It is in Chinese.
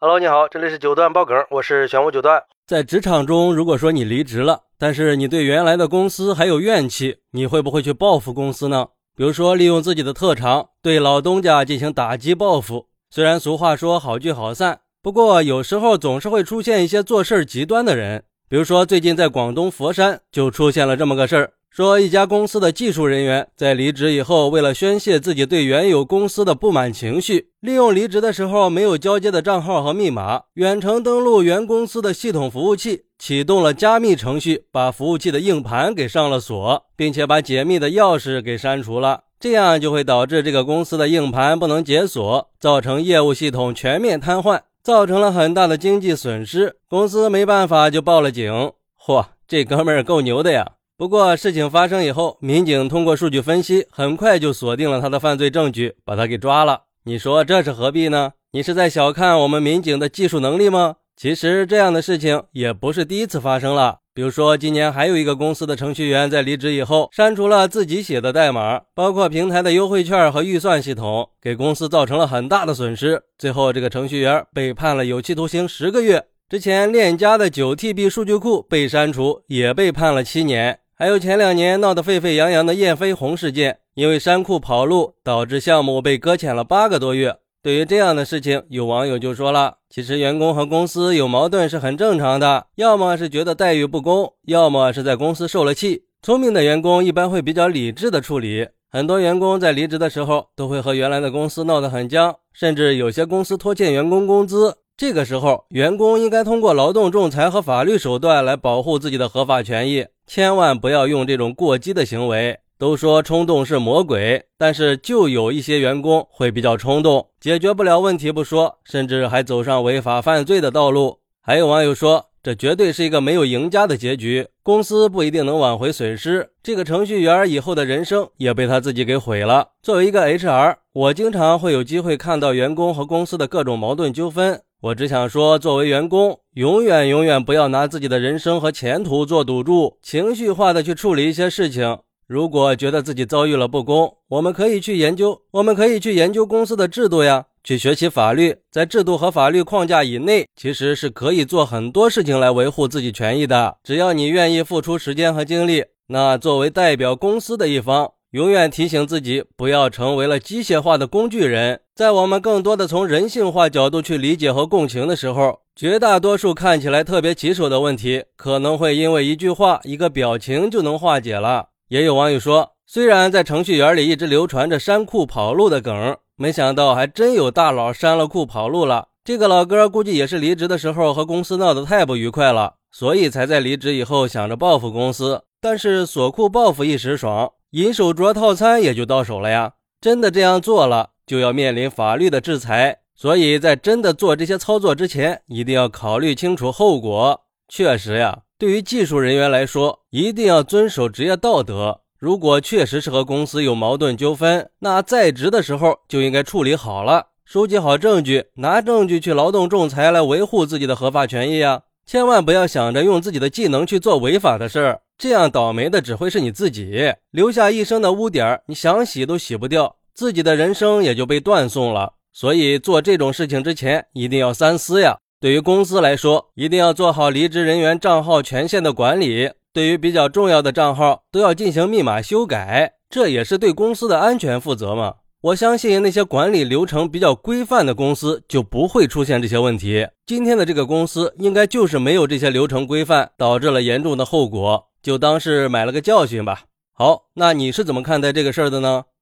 Hello，你好，这里是九段爆梗，我是玄武九段。在职场中，如果说你离职了，但是你对原来的公司还有怨气，你会不会去报复公司呢？比如说，利用自己的特长对老东家进行打击报复。虽然俗话说好聚好散，不过有时候总是会出现一些做事极端的人。比如说，最近在广东佛山就出现了这么个事儿。说一家公司的技术人员在离职以后，为了宣泄自己对原有公司的不满情绪，利用离职的时候没有交接的账号和密码，远程登录原公司的系统服务器，启动了加密程序，把服务器的硬盘给上了锁，并且把解密的钥匙给删除了。这样就会导致这个公司的硬盘不能解锁，造成业务系统全面瘫痪，造成了很大的经济损失。公司没办法就报了警。嚯，这哥们儿够牛的呀！不过事情发生以后，民警通过数据分析，很快就锁定了他的犯罪证据，把他给抓了。你说这是何必呢？你是在小看我们民警的技术能力吗？其实这样的事情也不是第一次发生了。比如说，今年还有一个公司的程序员在离职以后，删除了自己写的代码，包括平台的优惠券和预算系统，给公司造成了很大的损失。最后，这个程序员被判了有期徒刑十个月。之前链家的九 TB 数据库被删除，也被判了七年。还有前两年闹得沸沸扬扬的燕飞鸿事件，因为山库跑路，导致项目被搁浅了八个多月。对于这样的事情，有网友就说了：“其实员工和公司有矛盾是很正常的，要么是觉得待遇不公，要么是在公司受了气。聪明的员工一般会比较理智的处理。很多员工在离职的时候，都会和原来的公司闹得很僵，甚至有些公司拖欠员工工资。这个时候，员工应该通过劳动仲裁和法律手段来保护自己的合法权益。”千万不要用这种过激的行为。都说冲动是魔鬼，但是就有一些员工会比较冲动，解决不了问题不说，甚至还走上违法犯罪的道路。还有网友说，这绝对是一个没有赢家的结局，公司不一定能挽回损失，这个程序员以后的人生也被他自己给毁了。作为一个 HR，我经常会有机会看到员工和公司的各种矛盾纠纷。我只想说，作为员工，永远永远不要拿自己的人生和前途做赌注，情绪化的去处理一些事情。如果觉得自己遭遇了不公，我们可以去研究，我们可以去研究公司的制度呀，去学习法律，在制度和法律框架以内，其实是可以做很多事情来维护自己权益的。只要你愿意付出时间和精力，那作为代表公司的一方。永远提醒自己，不要成为了机械化的工具人。在我们更多的从人性化角度去理解和共情的时候，绝大多数看起来特别棘手的问题，可能会因为一句话、一个表情就能化解了。也有网友说，虽然在程序员里一直流传着删库跑路的梗，没想到还真有大佬删了库跑路了。这个老哥估计也是离职的时候和公司闹得太不愉快了，所以才在离职以后想着报复公司。但是锁库报复一时爽。银手镯套餐也就到手了呀！真的这样做了，就要面临法律的制裁。所以在真的做这些操作之前，一定要考虑清楚后果。确实呀，对于技术人员来说，一定要遵守职业道德。如果确实是和公司有矛盾纠纷，那在职的时候就应该处理好了，收集好证据，拿证据去劳动仲裁来维护自己的合法权益啊！千万不要想着用自己的技能去做违法的事儿。这样倒霉的只会是你自己，留下一生的污点，你想洗都洗不掉，自己的人生也就被断送了。所以做这种事情之前，一定要三思呀。对于公司来说，一定要做好离职人员账号权限的管理，对于比较重要的账号，都要进行密码修改，这也是对公司的安全负责嘛。我相信那些管理流程比较规范的公司就不会出现这些问题。今天的这个公司应该就是没有这些流程规范，导致了严重的后果，就当是买了个教训吧。好，那你是怎么看待这个事儿的呢？